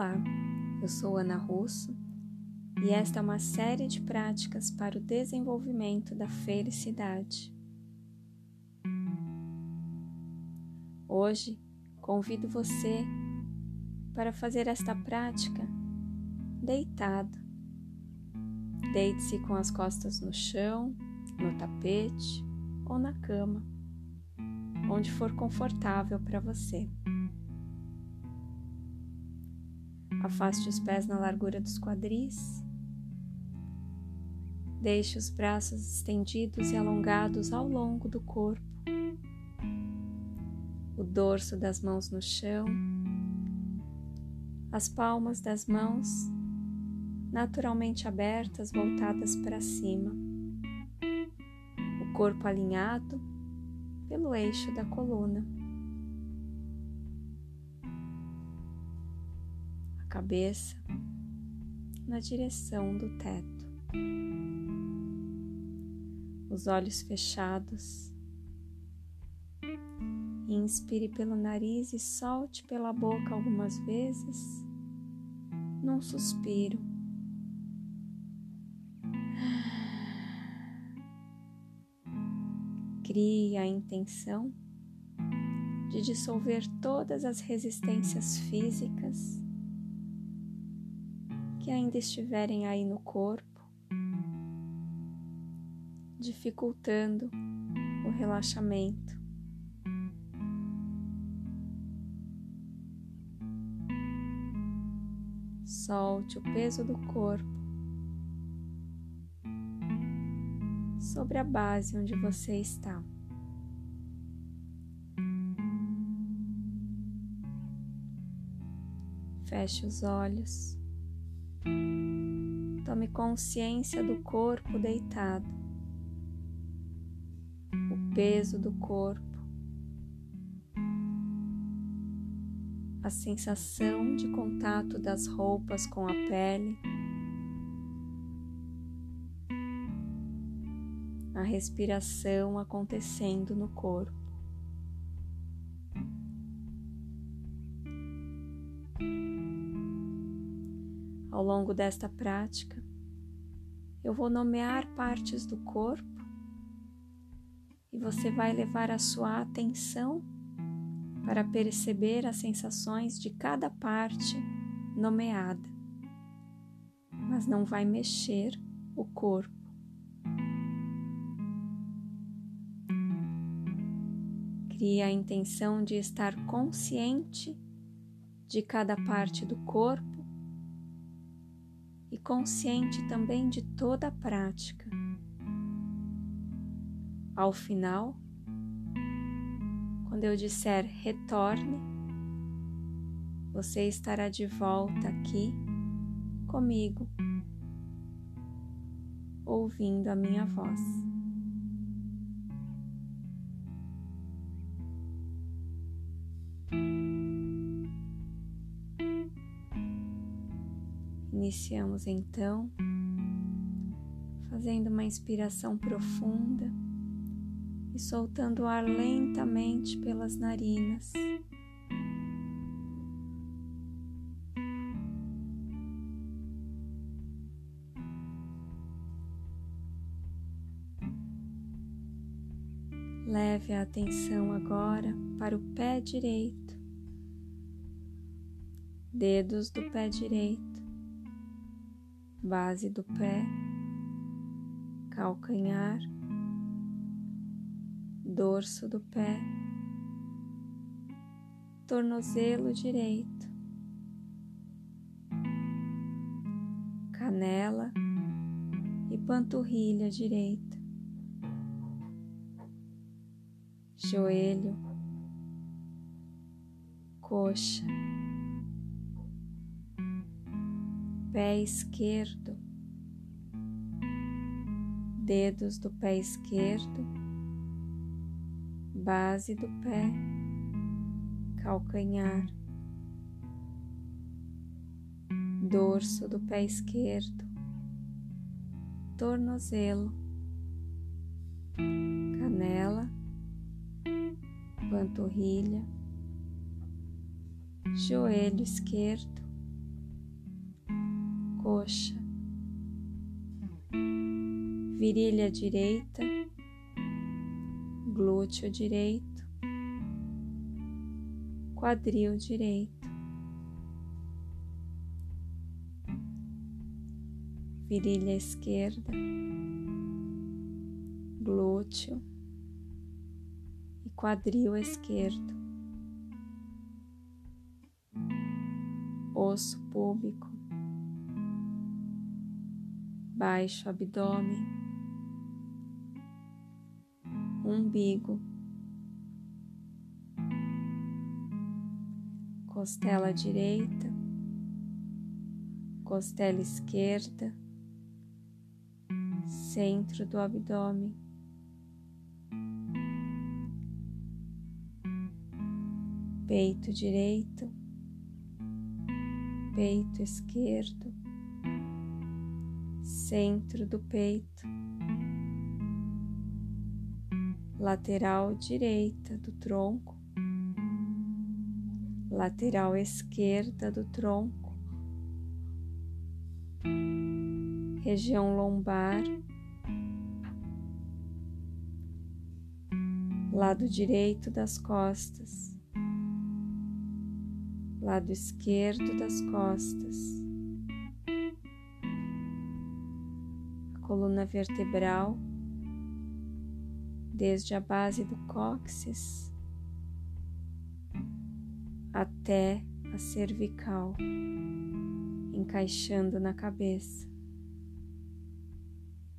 Olá, eu sou Ana Russo e esta é uma série de práticas para o desenvolvimento da felicidade. Hoje convido você para fazer esta prática deitado. Deite-se com as costas no chão, no tapete ou na cama, onde for confortável para você. Afaste os pés na largura dos quadris. Deixe os braços estendidos e alongados ao longo do corpo. O dorso das mãos no chão. As palmas das mãos naturalmente abertas, voltadas para cima. O corpo alinhado pelo eixo da coluna. Cabeça na direção do teto. Os olhos fechados. Inspire pelo nariz e solte pela boca algumas vezes, num suspiro. Crie a intenção de dissolver todas as resistências físicas ainda estiverem aí no corpo, dificultando o relaxamento. Solte o peso do corpo sobre a base onde você está. Feche os olhos. Tome consciência do corpo deitado, o peso do corpo, a sensação de contato das roupas com a pele, a respiração acontecendo no corpo. Ao longo desta prática, eu vou nomear partes do corpo e você vai levar a sua atenção para perceber as sensações de cada parte nomeada, mas não vai mexer o corpo. Crie a intenção de estar consciente de cada parte do corpo e consciente também de toda a prática. Ao final, quando eu disser retorne, você estará de volta aqui comigo, ouvindo a minha voz. Iniciamos então fazendo uma inspiração profunda e soltando o ar lentamente pelas narinas. Leve a atenção agora para o pé direito, dedos do pé direito base do pé, calcanhar, dorso do pé, tornozelo direito, canela e panturrilha direita, joelho, coxa pé esquerdo, dedos do pé esquerdo, base do pé, calcanhar, dorso do pé esquerdo, tornozelo, canela, panturrilha, joelho esquerdo, coxa, virilha direita, glúteo direito, quadril direito, virilha esquerda, glúteo. E quadril esquerdo, osso púbico, baixo abdômen, umbigo, costela direita, costela esquerda, centro do abdômen. Peito direito, peito esquerdo, centro do peito, lateral direita do tronco, lateral esquerda do tronco, região lombar, lado direito das costas, lado esquerdo das costas, coluna vertebral, desde a base do cóccix até a cervical, encaixando na cabeça.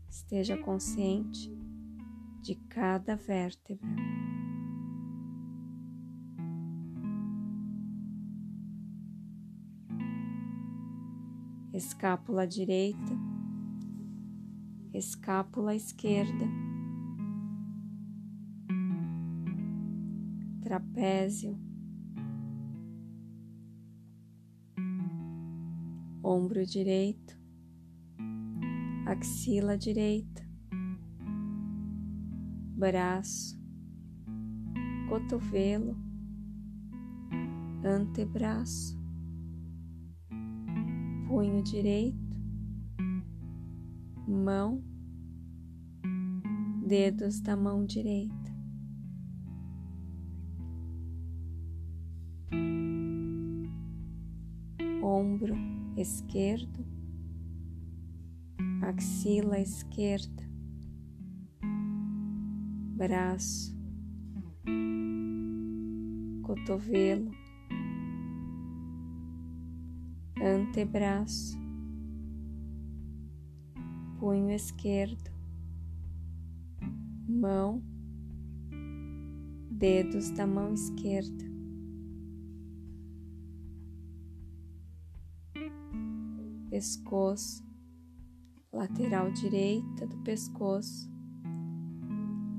Esteja consciente de cada vértebra. Escápula direita, escápula esquerda, trapézio, ombro direito, axila direita, braço, cotovelo, antebraço, punho direito, mão, dedos da mão direita. Ombro esquerdo, axila esquerda, braço, cotovelo, antebraço, punho esquerdo, mão, dedos da mão esquerda. Pescoço, lateral direita do pescoço,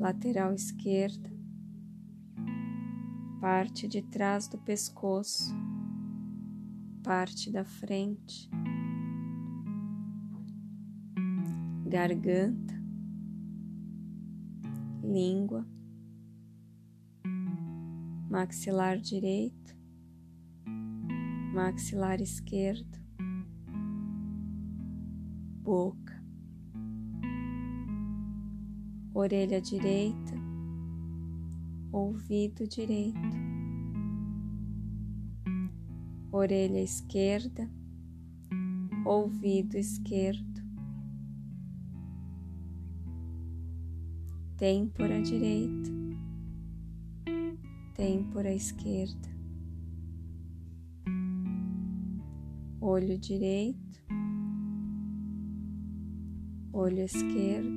lateral esquerda, parte de trás do pescoço, parte da frente, garganta, língua, maxilar direito, maxilar esquerdo, boca orelha direita, ouvido direito, orelha esquerda, ouvido esquerdo, têmpora direita, têmpora esquerda, olho direito, olho esquerdo,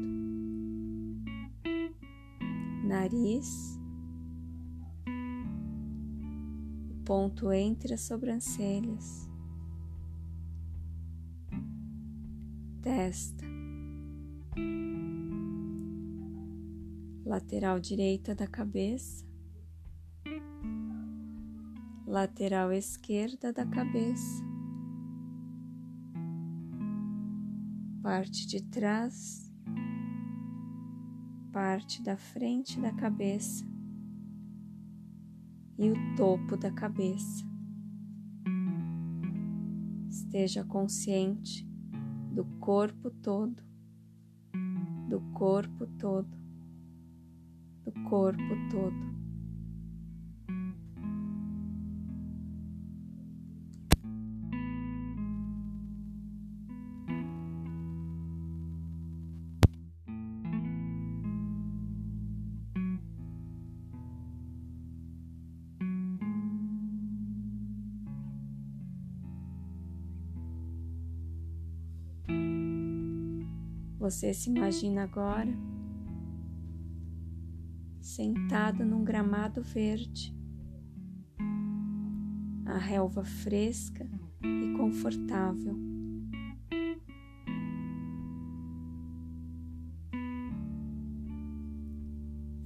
nariz, ponto entre as sobrancelhas, testa, lateral direita da cabeça, lateral esquerda da cabeça, parte de trás. Parte da frente da cabeça. E o topo da cabeça. Esteja consciente do corpo todo, do corpo todo, do corpo todo. Você se imagina agora sentado num gramado verde, a relva fresca e confortável.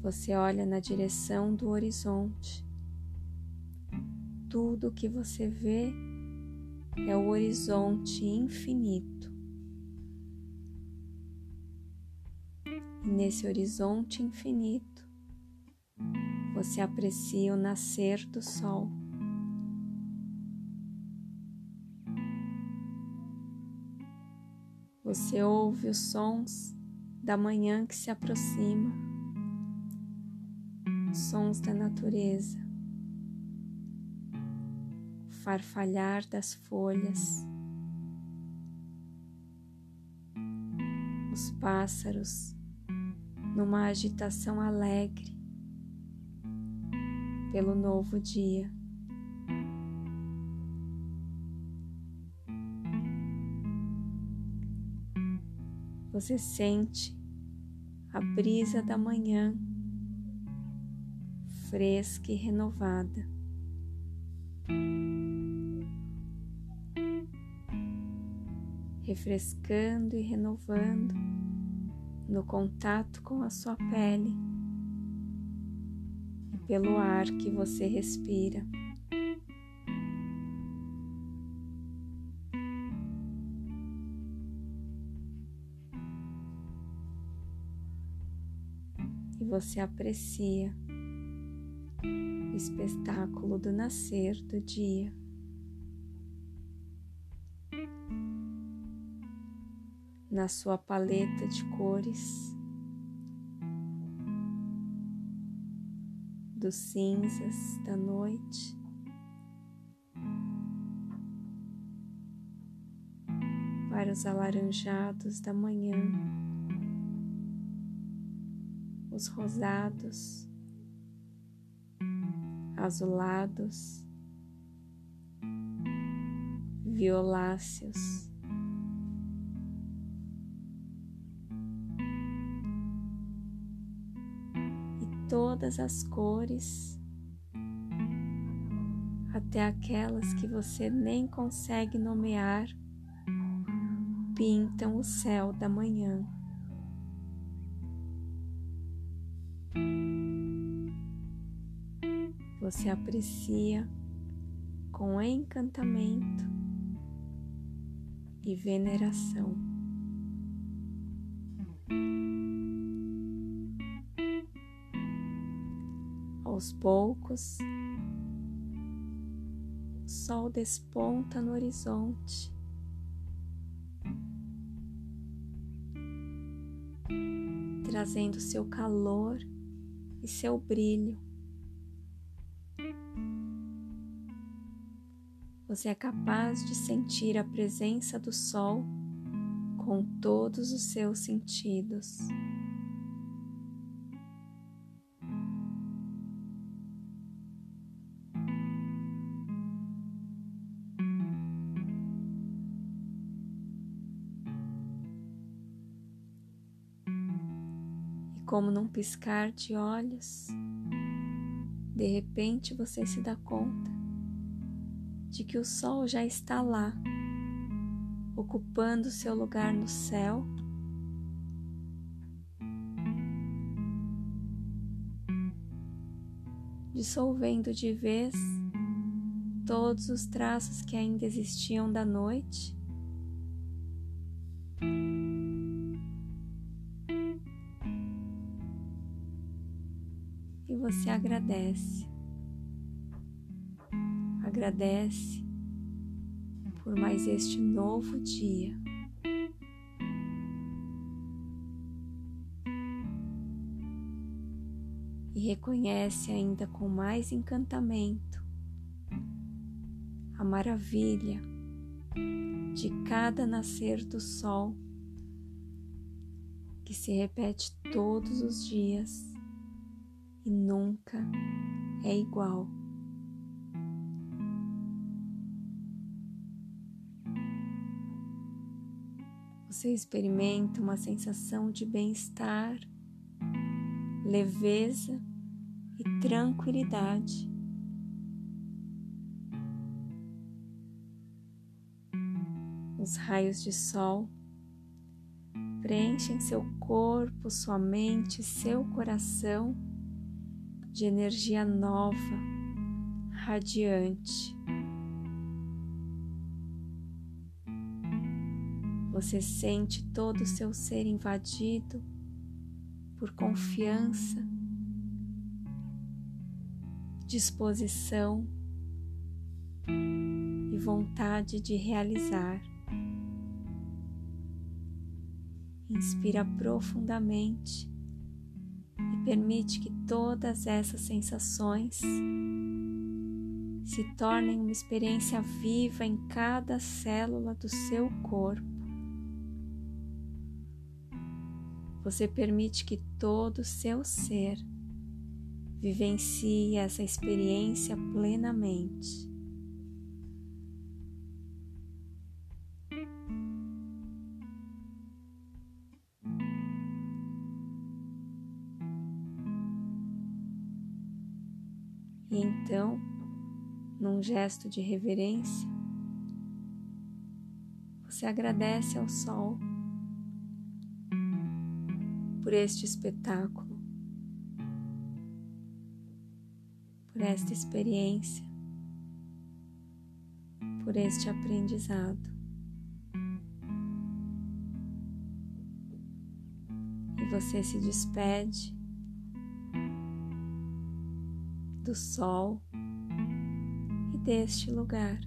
Você olha na direção do horizonte. Tudo que você vê é o horizonte infinito. E nesse horizonte infinito, você aprecia o nascer do sol. Você ouve os sons da manhã que se aproxima, sons da natureza, o farfalhar das folhas, os pássaros numa agitação alegre pelo novo dia. Você sente a brisa da manhã fresca e renovada. Refrescando e renovando no contato com a sua pele pelo ar que você respira. E você aprecia o espetáculo do nascer do dia. na sua paleta de cores, dos cinzas da noite. Para os alaranjados da manhã, os rosados, azulados, violáceos. Todas as cores, até aquelas que você nem consegue nomear, pintam o céu da manhã. Você aprecia com encantamento e veneração. Aos poucos, o sol desponta no horizonte. Trazendo seu calor e seu brilho. Você é capaz de sentir a presença do sol com todos os seus sentidos. Como num piscar de olhos, de repente você se dá conta de que o sol já está lá, ocupando seu lugar no céu. Dissolvendo de vez todos os traços que ainda existiam da noite você agradece. Agradece por mais este novo dia. E reconhece ainda com mais encantamento a maravilha de cada nascer do sol que se repete todos os dias e nunca é igual. Você experimenta uma sensação de bem-estar, leveza e tranquilidade. Os raios de sol preenchem seu corpo, sua mente, seu coração de energia nova, radiante. Você sente todo o seu ser invadido por confiança, disposição e vontade de realizar. Inspira profundamente permite que todas essas sensações se tornem uma experiência viva em cada célula do seu corpo. Você permite que todo o seu ser vivencie essa experiência plenamente. Então, num gesto de reverência, você agradece ao sol por este espetáculo, por esta experiência, por este aprendizado. E você se despede do sol e deste lugar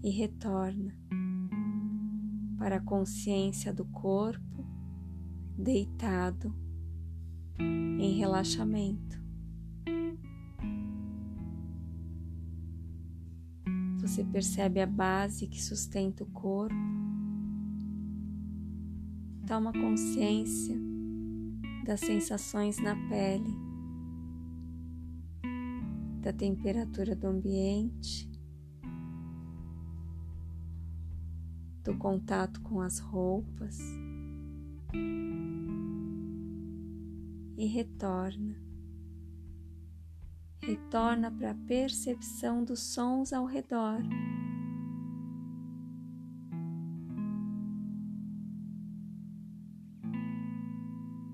e retorna para a consciência do corpo deitado em relaxamento. Você percebe a base que sustenta o corpo. Toma consciência das sensações na pele da temperatura do ambiente, do contato com as roupas e retorna. Retorna para a percepção dos sons ao redor.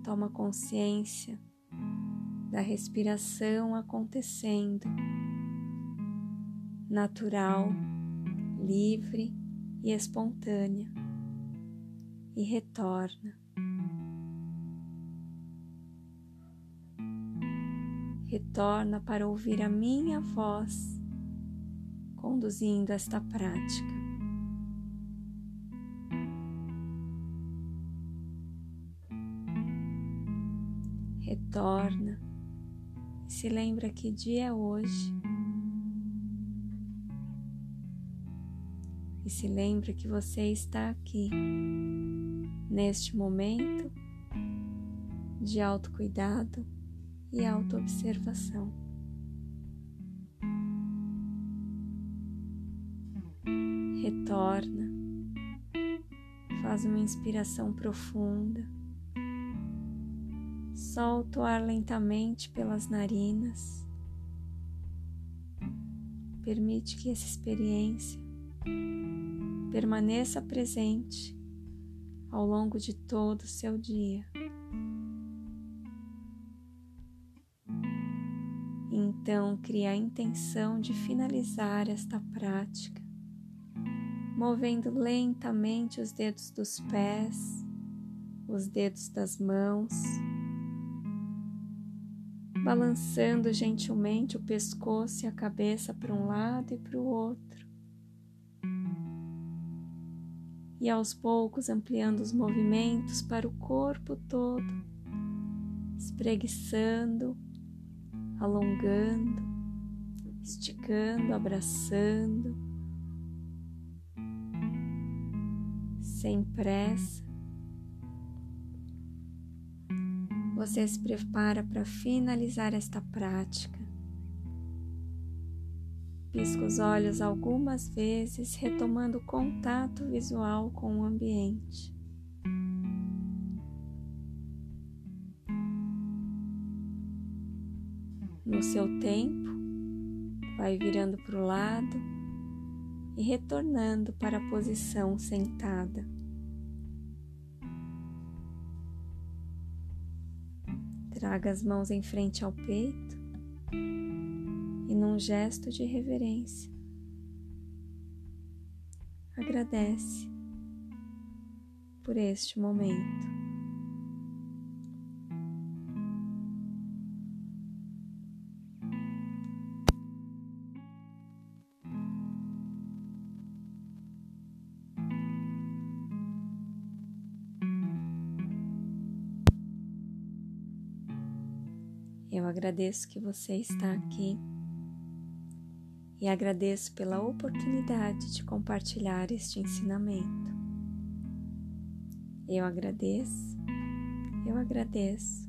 Toma consciência da respiração acontecendo, natural, livre e espontânea, e retorna. Retorna para ouvir a minha voz conduzindo esta prática. Retorna se lembra que dia é hoje. E se lembra que você está aqui, neste momento de autocuidado e autoobservação. Retorna, faz uma inspiração profunda Solta o ar lentamente pelas narinas. Permite que essa experiência permaneça presente ao longo de todo o seu dia. Então, cria a intenção de finalizar esta prática, movendo lentamente os dedos dos pés, os dedos das mãos balançando gentilmente o pescoço e a cabeça para um lado e para o outro. E aos poucos ampliando os movimentos para o corpo todo, espreguiçando, alongando, esticando, abraçando, sem pressa. Você se prepara para finalizar esta prática. Pisca os olhos algumas vezes, retomando o contato visual com o ambiente. No seu tempo, vai virando para o lado e retornando para a posição sentada. Traga as mãos em frente ao peito e, num gesto de reverência, agradece por este momento. Agradeço que você está aqui e agradeço pela oportunidade de compartilhar este ensinamento. Eu agradeço, eu agradeço,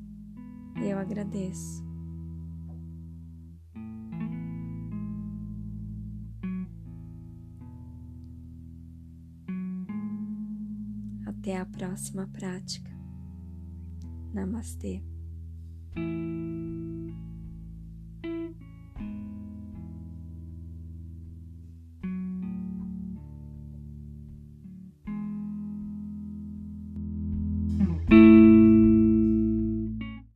eu agradeço. Até a próxima prática. Namastê. thank you